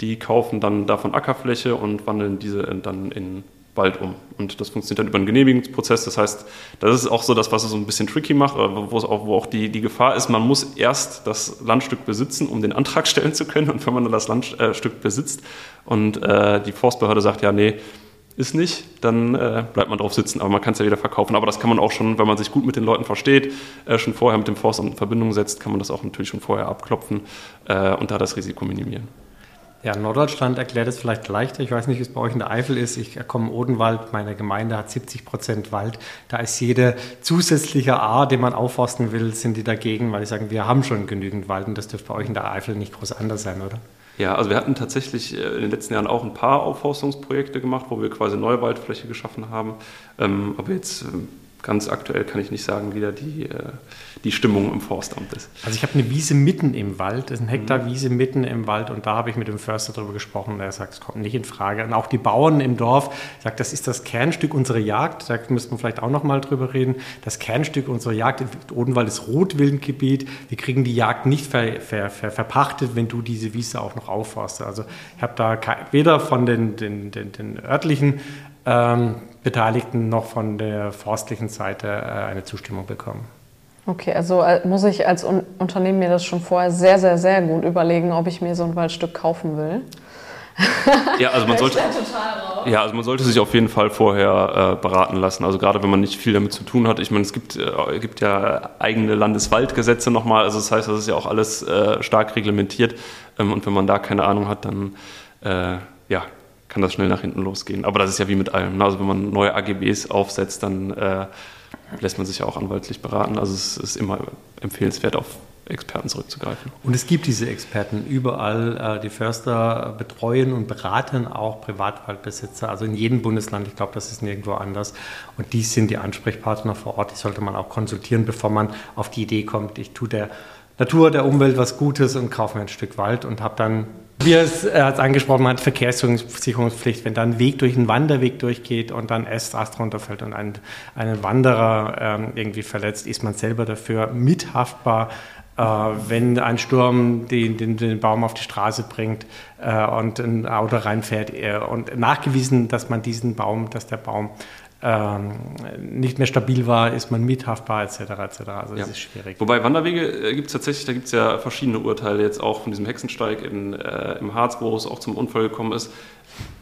Die kaufen dann davon Ackerfläche und wandeln diese dann in Wald um. Und das funktioniert dann über einen Genehmigungsprozess. Das heißt, das ist auch so das, was es so ein bisschen tricky macht, wo, es auch, wo auch die, die Gefahr ist, man muss erst das Landstück besitzen, um den Antrag stellen zu können. Und wenn man dann das Landstück besitzt und äh, die Forstbehörde sagt, ja, nee, ist nicht, dann äh, bleibt man drauf sitzen. Aber man kann es ja wieder verkaufen. Aber das kann man auch schon, wenn man sich gut mit den Leuten versteht, äh, schon vorher mit dem Forstamt in Verbindung setzt, kann man das auch natürlich schon vorher abklopfen äh, und da das Risiko minimieren. Ja, Norddeutschland erklärt es vielleicht leichter. Ich weiß nicht, wie es bei euch in der Eifel ist. Ich komme Odenwald, meine Gemeinde hat 70 Prozent Wald. Da ist jede zusätzliche A, den man aufforsten will, sind die dagegen, weil die sagen, wir haben schon genügend Wald und das dürfte bei euch in der Eifel nicht groß anders sein, oder? Ja, also wir hatten tatsächlich äh, in den letzten Jahren auch ein paar Aufforstungsprojekte gemacht, wo wir quasi neue Waldfläche geschaffen haben. Ähm, aber jetzt ähm, ganz aktuell kann ich nicht sagen, wie da die, äh, die Stimmung im Forstamt ist. Also ich habe eine Wiese mitten im Wald, das ist ein Hektar mhm. Wiese mitten im Wald und da habe ich mit dem Förster darüber gesprochen und er sagt, es kommt nicht in Frage. Und auch die Bauern im Dorf sagen, das ist das Kernstück unserer Jagd, da müsste man vielleicht auch noch mal drüber reden, das Kernstück unserer Jagd, Odenwald ist Rotwildgebiet, wir kriegen die Jagd nicht ver, ver, ver, verpachtet, wenn du diese Wiese auch noch aufforst. Also ich habe da weder von den, den, den, den örtlichen ähm, Beteiligten noch von der forstlichen Seite äh, eine Zustimmung bekommen. Okay, also äh, muss ich als Un Unternehmen mir das schon vorher sehr, sehr, sehr gut überlegen, ob ich mir so ein Waldstück kaufen will. Ja, also man sollte, ja, also man sollte sich auf jeden Fall vorher äh, beraten lassen. Also gerade wenn man nicht viel damit zu tun hat. Ich meine, es gibt, äh, gibt ja eigene Landeswaldgesetze nochmal. Also das heißt, das ist ja auch alles äh, stark reglementiert. Ähm, und wenn man da keine Ahnung hat, dann äh, ja, kann das schnell nach hinten losgehen. Aber das ist ja wie mit allem. Ne? Also wenn man neue AGBs aufsetzt, dann äh, lässt man sich ja auch anwaltlich beraten. Also es ist immer empfehlenswert, auf Experten zurückzugreifen. Und es gibt diese Experten überall. Äh, die Förster betreuen und beraten auch Privatwaldbesitzer, also in jedem Bundesland. Ich glaube, das ist nirgendwo anders. Und die sind die Ansprechpartner vor Ort. Die sollte man auch konsultieren, bevor man auf die Idee kommt, ich tue der Natur, der Umwelt was Gutes und kaufe mir ein Stück Wald und habe dann wie er es, hat angesprochen hat, Verkehrssicherungspflicht, wenn da ein Weg durch einen Wanderweg durchgeht und dann Ast, Ast runterfällt und ein, einen Wanderer ähm, irgendwie verletzt, ist man selber dafür mithaftbar. Äh, wenn ein Sturm den, den, den, Baum auf die Straße bringt äh, und ein Auto reinfährt äh, und nachgewiesen, dass man diesen Baum, dass der Baum ähm, nicht mehr stabil war, ist man mithaftbar etc. etc. Also das ja. ist schwierig. Wobei Wanderwege äh, gibt es tatsächlich, da gibt es ja verschiedene Urteile jetzt auch von diesem Hexensteig in, äh, im Harz, wo es auch zum Unfall gekommen ist.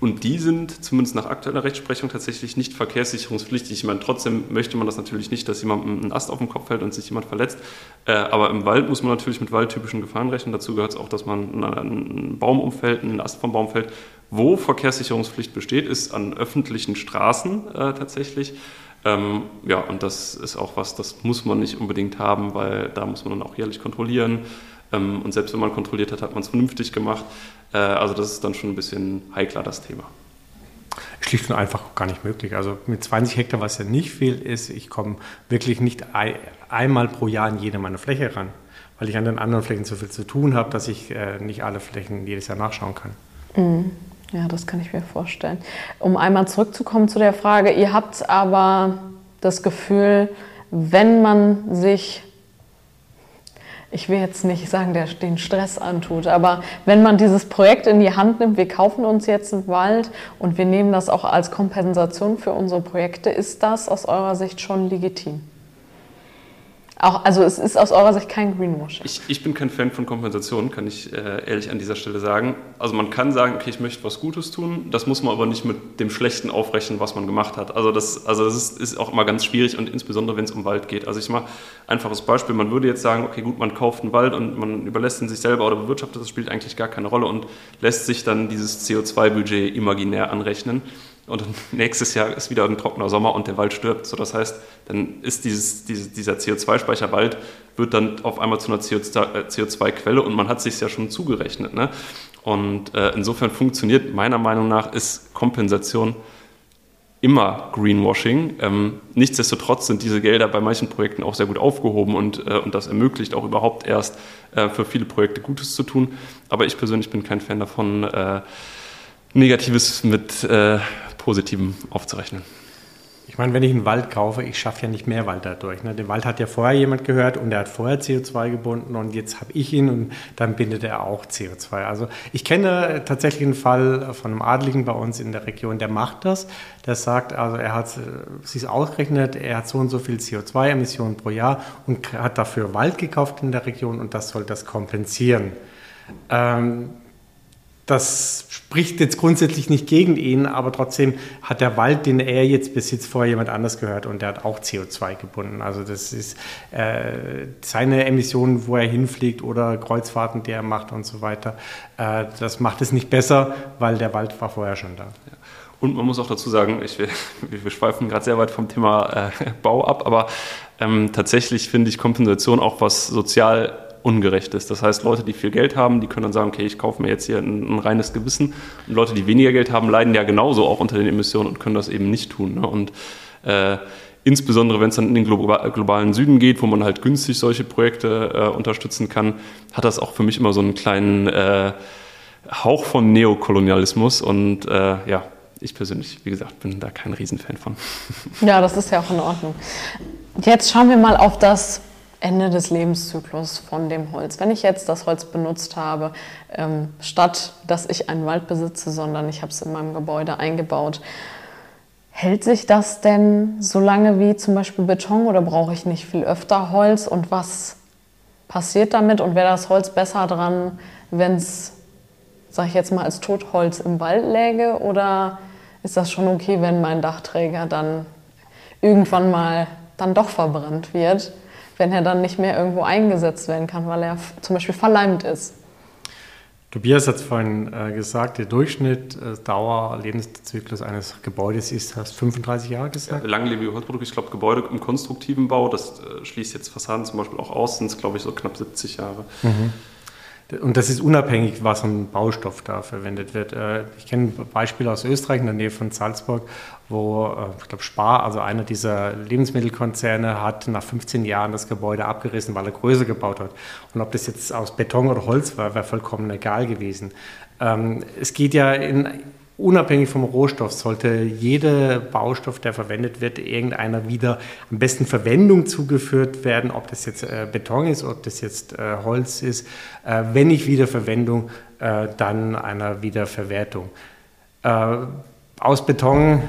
Und die sind zumindest nach aktueller Rechtsprechung tatsächlich nicht verkehrssicherungspflichtig. Ich meine, trotzdem möchte man das natürlich nicht, dass jemandem ein Ast auf den Kopf fällt und sich jemand verletzt. Äh, aber im Wald muss man natürlich mit waldtypischen Gefahren rechnen. Dazu gehört es auch, dass man einen Baum umfällt, einen Ast vom Baum fällt wo Verkehrssicherungspflicht besteht, ist an öffentlichen Straßen äh, tatsächlich. Ähm, ja, und das ist auch was, das muss man nicht unbedingt haben, weil da muss man dann auch jährlich kontrollieren. Ähm, und selbst wenn man kontrolliert hat, hat man es vernünftig gemacht. Äh, also das ist dann schon ein bisschen heikler, das Thema. Schlicht und einfach gar nicht möglich. Also mit 20 Hektar, was ja nicht viel ist, ich komme wirklich nicht einmal pro Jahr in jede meiner Fläche ran, weil ich an den anderen Flächen so viel zu tun habe, dass ich äh, nicht alle Flächen jedes Jahr nachschauen kann. Mhm. Ja, das kann ich mir vorstellen. Um einmal zurückzukommen zu der Frage, ihr habt aber das Gefühl, wenn man sich, ich will jetzt nicht sagen, der, den Stress antut, aber wenn man dieses Projekt in die Hand nimmt, wir kaufen uns jetzt einen Wald und wir nehmen das auch als Kompensation für unsere Projekte, ist das aus eurer Sicht schon legitim? Auch, also es ist aus eurer Sicht kein Greenwashing. Ich, ich bin kein Fan von Kompensation, kann ich äh, ehrlich an dieser Stelle sagen. Also man kann sagen, okay, ich möchte was Gutes tun, das muss man aber nicht mit dem Schlechten aufrechnen, was man gemacht hat. Also das, also das ist, ist auch immer ganz schwierig und insbesondere, wenn es um Wald geht. Also ich mache einfaches Beispiel, man würde jetzt sagen, okay, gut, man kauft einen Wald und man überlässt ihn sich selber oder bewirtschaftet, das spielt eigentlich gar keine Rolle und lässt sich dann dieses CO2-Budget imaginär anrechnen. Und nächstes Jahr ist wieder ein trockener Sommer und der Wald stirbt. So, das heißt, dann ist dieses, dieses dieser CO2-Speicher Wald wird dann auf einmal zu einer CO2-Quelle und man hat sich ja schon zugerechnet. Ne? Und äh, insofern funktioniert meiner Meinung nach ist Kompensation immer Greenwashing. Ähm, nichtsdestotrotz sind diese Gelder bei manchen Projekten auch sehr gut aufgehoben und, äh, und das ermöglicht auch überhaupt erst äh, für viele Projekte Gutes zu tun. Aber ich persönlich bin kein Fan davon, äh, Negatives mit äh, Positivem aufzurechnen. Ich meine, wenn ich einen Wald kaufe, ich schaffe ja nicht mehr Wald dadurch. Ne? Den Wald hat ja vorher jemand gehört und er hat vorher CO2 gebunden und jetzt habe ich ihn und dann bindet er auch CO2. Also ich kenne tatsächlich einen Fall von einem Adligen bei uns in der Region, der macht das. Der sagt, also er hat äh, sich ausgerechnet, er hat so und so viel CO2-Emissionen pro Jahr und hat dafür Wald gekauft in der Region und das soll das kompensieren. Ähm, das spricht jetzt grundsätzlich nicht gegen ihn, aber trotzdem hat der Wald, den er jetzt besitzt, vorher jemand anders gehört und der hat auch CO2 gebunden. Also das ist äh, seine Emissionen, wo er hinfliegt oder Kreuzfahrten, die er macht und so weiter. Äh, das macht es nicht besser, weil der Wald war vorher schon da. Ja. Und man muss auch dazu sagen, ich, wir, schweifen gerade sehr weit vom Thema äh, Bau ab, aber ähm, tatsächlich finde ich Kompensation auch was sozial ungerecht ist. Das heißt, Leute, die viel Geld haben, die können dann sagen, okay, ich kaufe mir jetzt hier ein, ein reines Gewissen. Und Leute, die weniger Geld haben, leiden ja genauso auch unter den Emissionen und können das eben nicht tun. Ne? Und äh, insbesondere wenn es dann in den globalen Süden geht, wo man halt günstig solche Projekte äh, unterstützen kann, hat das auch für mich immer so einen kleinen äh, Hauch von Neokolonialismus. Und äh, ja, ich persönlich, wie gesagt, bin da kein Riesenfan von. Ja, das ist ja auch in Ordnung. Jetzt schauen wir mal auf das Ende des Lebenszyklus von dem Holz. Wenn ich jetzt das Holz benutzt habe, ähm, statt dass ich einen Wald besitze, sondern ich habe es in meinem Gebäude eingebaut, hält sich das denn so lange wie zum Beispiel Beton oder brauche ich nicht viel öfter Holz? Und was passiert damit? Und wäre das Holz besser dran, wenn es, sage ich jetzt mal, als Totholz im Wald läge? Oder ist das schon okay, wenn mein Dachträger dann irgendwann mal dann doch verbrannt wird? Wenn er dann nicht mehr irgendwo eingesetzt werden kann, weil er zum Beispiel verleimt ist. Tobias hat es vorhin äh, gesagt, der Durchschnitt äh, Dauer, Lebenszyklus eines Gebäudes ist, hast 35 Jahre gesagt? Ja, langlebige Holzprodukte, ich glaube Gebäude im konstruktiven Bau, das äh, schließt jetzt Fassaden zum Beispiel auch aus, sind es glaube ich so knapp 70 Jahre. Mhm. Und das ist unabhängig, was an Baustoff da verwendet wird. Ich kenne Beispiele aus Österreich in der Nähe von Salzburg, wo äh, ich glaube Spar, also einer dieser Lebensmittelkonzerne, hat nach 15 Jahren das Gebäude abgerissen, weil er größer gebaut hat. Und ob das jetzt aus Beton oder Holz war, wäre vollkommen egal gewesen. Ähm, es geht ja in unabhängig vom Rohstoff sollte jeder Baustoff, der verwendet wird, irgendeiner wieder am besten Verwendung zugeführt werden, ob das jetzt äh, Beton ist, ob das jetzt äh, Holz ist. Äh, wenn nicht Wiederverwendung, äh, dann einer Wiederverwertung. Äh, aus Beton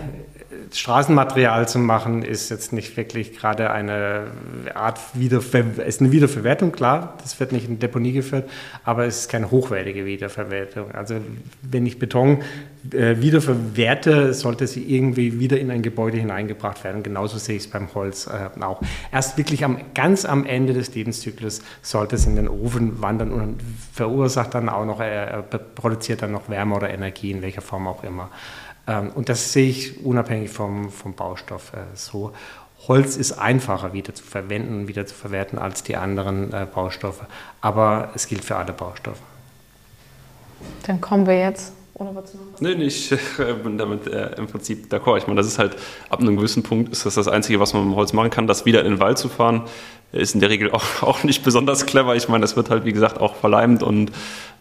Straßenmaterial zu machen, ist jetzt nicht wirklich gerade eine Art Wiederver ist eine Wiederverwertung, klar, das wird nicht in Deponie geführt, aber es ist keine hochwertige Wiederverwertung. Also wenn ich Beton äh, wiederverwerte, sollte sie irgendwie wieder in ein Gebäude hineingebracht werden. Genauso sehe ich es beim Holz äh, auch. Erst wirklich am, ganz am Ende des Lebenszyklus sollte es in den Ofen wandern und verursacht dann auch noch, äh, produziert dann noch Wärme oder Energie, in welcher Form auch immer. Ähm, und das sehe ich unabhängig vom, vom Baustoff äh, so. Holz ist einfacher wieder zu verwenden und wieder zu verwerten als die anderen äh, Baustoffe, aber es gilt für alle Baustoffe. Dann kommen wir jetzt oder was noch? Nee, nee, ich äh, bin damit äh, im Prinzip d'accord. Ich meine, das ist halt, ab einem gewissen Punkt ist das das Einzige, was man mit dem Holz machen kann. Das wieder in den Wald zu fahren, ist in der Regel auch, auch nicht besonders clever. Ich meine, das wird halt, wie gesagt, auch verleimt und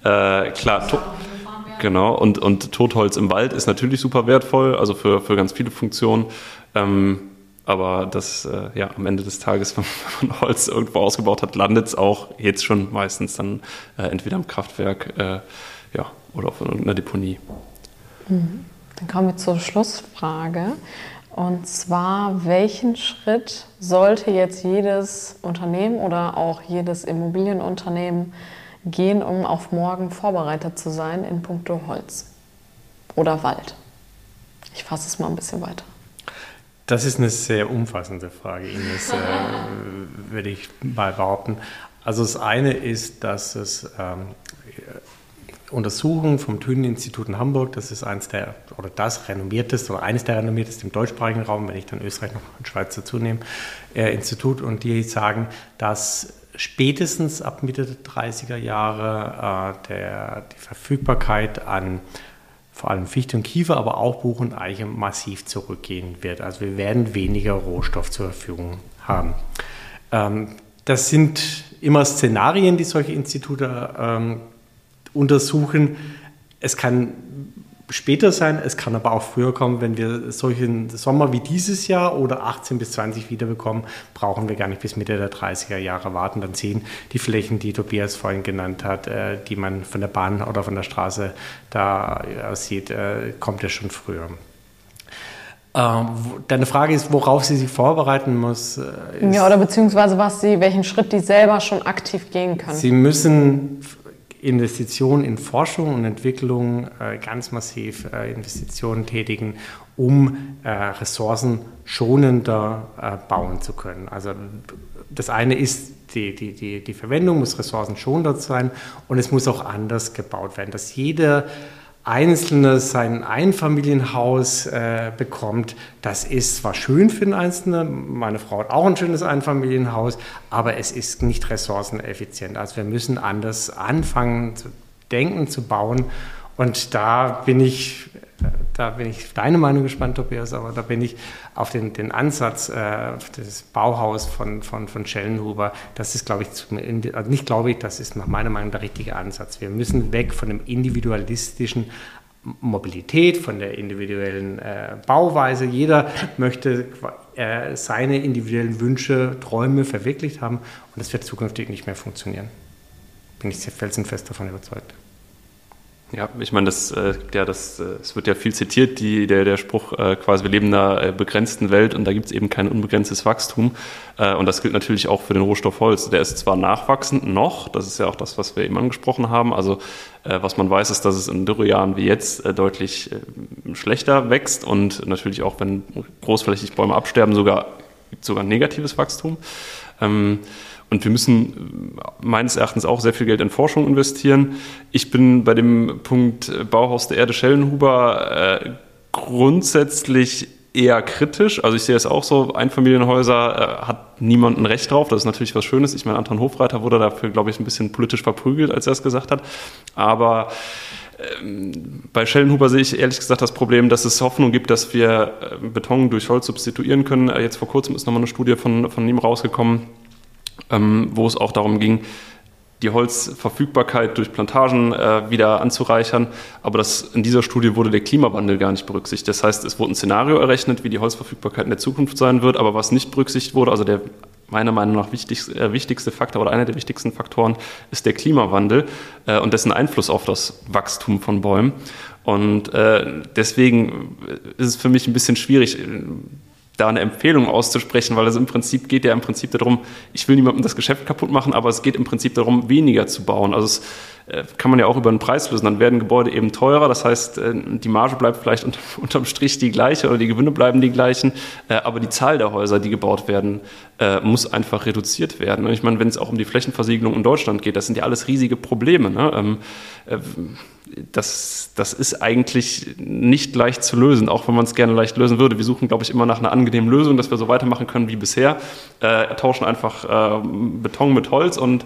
äh, klar, Genau, und, und Totholz im Wald ist natürlich super wertvoll, also für, für ganz viele Funktionen. Ähm, aber das, äh, ja, am Ende des Tages, wenn man Holz irgendwo ausgebaut hat, landet es auch jetzt schon meistens dann äh, entweder im Kraftwerk äh, ja, oder auf irgendeiner Deponie. Mhm. Dann kommen wir zur Schlussfrage. Und zwar, welchen Schritt sollte jetzt jedes Unternehmen oder auch jedes Immobilienunternehmen gehen, um auf morgen vorbereitet zu sein in puncto Holz oder Wald? Ich fasse es mal ein bisschen weiter. Das ist eine sehr umfassende Frage, Ines, äh, würde ich mal behaupten. Also das eine ist, dass es ähm, Untersuchung vom Thünen-Institut in Hamburg. Das ist eines der, oder das renommierteste, oder eines der renommiertesten im deutschsprachigen Raum, wenn ich dann Österreich noch und Schweiz dazu nehme, äh, Institut. Und die sagen, dass spätestens ab Mitte der 30er Jahre äh, der, die Verfügbarkeit an vor allem Fichte und Kiefer, aber auch Buch und Eiche massiv zurückgehen wird. Also wir werden weniger Rohstoff zur Verfügung haben. Ähm, das sind immer Szenarien, die solche Institute ähm, untersuchen. Es kann später sein, es kann aber auch früher kommen, wenn wir solchen Sommer wie dieses Jahr oder 18 bis 20 wiederbekommen, brauchen wir gar nicht bis Mitte der 30er Jahre warten. Dann sehen die Flächen, die Tobias vorhin genannt hat, äh, die man von der Bahn oder von der Straße da äh, sieht, äh, kommt ja schon früher. Ähm, deine Frage ist, worauf sie sich vorbereiten muss. Ja, oder beziehungsweise was sie, welchen Schritt die selber schon aktiv gehen können. Sie müssen Investitionen in Forschung und Entwicklung äh, ganz massiv äh, Investitionen tätigen, um äh, Ressourcen schonender äh, bauen zu können. Also das eine ist die, die, die, die Verwendung muss ressourcenschonender sein und es muss auch anders gebaut werden, dass jeder Einzelne sein Einfamilienhaus äh, bekommt, das ist zwar schön für den Einzelnen, meine Frau hat auch ein schönes Einfamilienhaus, aber es ist nicht ressourceneffizient. Also wir müssen anders anfangen zu denken, zu bauen. Und da bin ich da bin ich deine Meinung gespannt, Tobias, aber da bin ich auf den, den Ansatz äh, des Bauhaus von, von, von Schellenhuber. Das ist, glaube ich, zum, also nicht glaube ich, das ist nach meiner Meinung der richtige Ansatz. Wir müssen weg von dem individualistischen Mobilität, von der individuellen äh, Bauweise. Jeder möchte äh, seine individuellen Wünsche, Träume verwirklicht haben und das wird zukünftig nicht mehr funktionieren. Bin ich sehr felsenfest davon überzeugt. Ja, ich meine, das, äh, ja, das, äh, es wird ja viel zitiert, die, der, der Spruch, äh, quasi wir leben in einer äh, begrenzten Welt und da gibt es eben kein unbegrenztes Wachstum. Äh, und das gilt natürlich auch für den Rohstoff Holz. Der ist zwar nachwachsend noch, das ist ja auch das, was wir eben angesprochen haben. Also äh, was man weiß, ist, dass es in Dürrejahren wie jetzt äh, deutlich äh, schlechter wächst und natürlich auch, wenn großflächig Bäume absterben, sogar, sogar negatives Wachstum. Ähm, und wir müssen äh, meines Erachtens auch sehr viel Geld in Forschung investieren. Ich bin bei dem Punkt äh, Bauhaus der Erde Schellenhuber äh, grundsätzlich eher kritisch. Also ich sehe es auch so, Einfamilienhäuser äh, hat niemand ein Recht drauf. Das ist natürlich was Schönes. Ich meine, Anton Hofreiter wurde dafür, glaube ich, ein bisschen politisch verprügelt, als er es gesagt hat. Aber ähm, bei Schellenhuber sehe ich ehrlich gesagt das Problem, dass es Hoffnung gibt, dass wir Beton durch Holz substituieren können. Jetzt vor kurzem ist nochmal eine Studie von, von ihm rausgekommen, ähm, wo es auch darum ging, die Holzverfügbarkeit durch Plantagen äh, wieder anzureichern. Aber das, in dieser Studie wurde der Klimawandel gar nicht berücksichtigt. Das heißt, es wurde ein Szenario errechnet, wie die Holzverfügbarkeit in der Zukunft sein wird. Aber was nicht berücksichtigt wurde, also der meiner Meinung nach wichtigste, äh, wichtigste Faktor oder einer der wichtigsten Faktoren ist der Klimawandel äh, und dessen Einfluss auf das Wachstum von Bäumen. Und äh, deswegen ist es für mich ein bisschen schwierig, da eine Empfehlung auszusprechen, weil es im Prinzip geht ja im Prinzip darum, ich will niemandem das Geschäft kaputt machen, aber es geht im Prinzip darum, weniger zu bauen. Also es kann man ja auch über den Preis lösen. Dann werden Gebäude eben teurer. Das heißt, äh, die Marge bleibt vielleicht unterm Strich die gleiche oder die Gewinne bleiben die gleichen. Äh, aber die Zahl der Häuser, die gebaut werden, muss einfach reduziert werden. Ich meine, wenn es auch um die Flächenversiegelung in Deutschland geht, das sind ja alles riesige Probleme. Ne? Ähm, das, das ist eigentlich nicht leicht zu lösen, auch wenn man es gerne leicht lösen würde. Wir suchen, glaube ich, immer nach einer angenehmen Lösung, dass wir so weitermachen können wie bisher. tauschen einfach Beton mit Holz und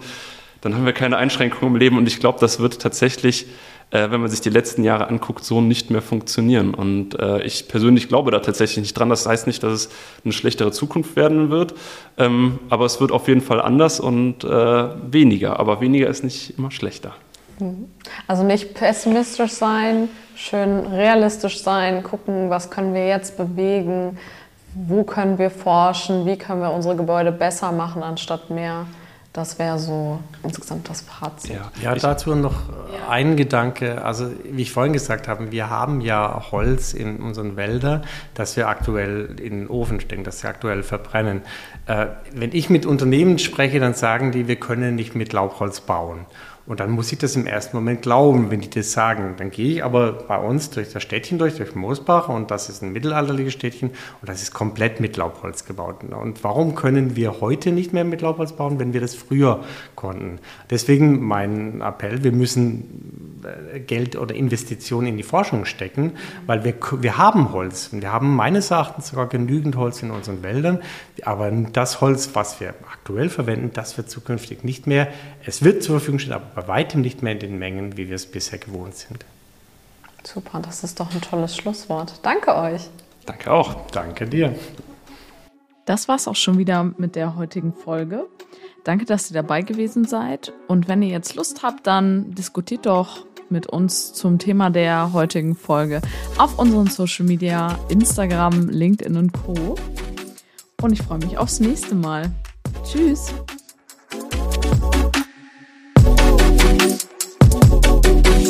dann haben wir keine Einschränkungen im Leben. Und ich glaube, das wird tatsächlich, äh, wenn man sich die letzten Jahre anguckt, so nicht mehr funktionieren. Und äh, ich persönlich glaube da tatsächlich nicht dran. Das heißt nicht, dass es eine schlechtere Zukunft werden wird, ähm, aber es wird auf jeden Fall anders und äh, weniger. Aber weniger ist nicht immer schlechter. Mhm. Also nicht pessimistisch sein, schön realistisch sein, gucken, was können wir jetzt bewegen, wo können wir forschen, wie können wir unsere Gebäude besser machen, anstatt mehr das wäre so insgesamt das Fazit. Ja, ja dazu noch ja. ein Gedanke. Also, wie ich vorhin gesagt habe, wir haben ja Holz in unseren Wäldern, das wir aktuell in den Ofen stecken, das wir aktuell verbrennen. Äh, wenn ich mit Unternehmen spreche, dann sagen die, wir können nicht mit Laubholz bauen. Und dann muss ich das im ersten Moment glauben, wenn die das sagen. Dann gehe ich aber bei uns durch das Städtchen durch, durch Moosbach und das ist ein mittelalterliches Städtchen und das ist komplett mit Laubholz gebaut. Und warum können wir heute nicht mehr mit Laubholz bauen, wenn wir das früher konnten? Deswegen mein Appell, wir müssen Geld oder Investitionen in die Forschung stecken, weil wir, wir haben Holz. Wir haben meines Erachtens sogar genügend Holz in unseren Wäldern, aber das Holz, was wir aktuell verwenden, das wird zukünftig nicht mehr. Es wird zur Verfügung stehen, aber bei weitem nicht mehr in den Mengen, wie wir es bisher gewohnt sind. Super, das ist doch ein tolles Schlusswort. Danke euch. Danke auch. Danke dir. Das war's auch schon wieder mit der heutigen Folge. Danke, dass ihr dabei gewesen seid. Und wenn ihr jetzt Lust habt, dann diskutiert doch mit uns zum Thema der heutigen Folge auf unseren Social Media, Instagram, LinkedIn und Co. Und ich freue mich aufs nächste Mal. Tschüss.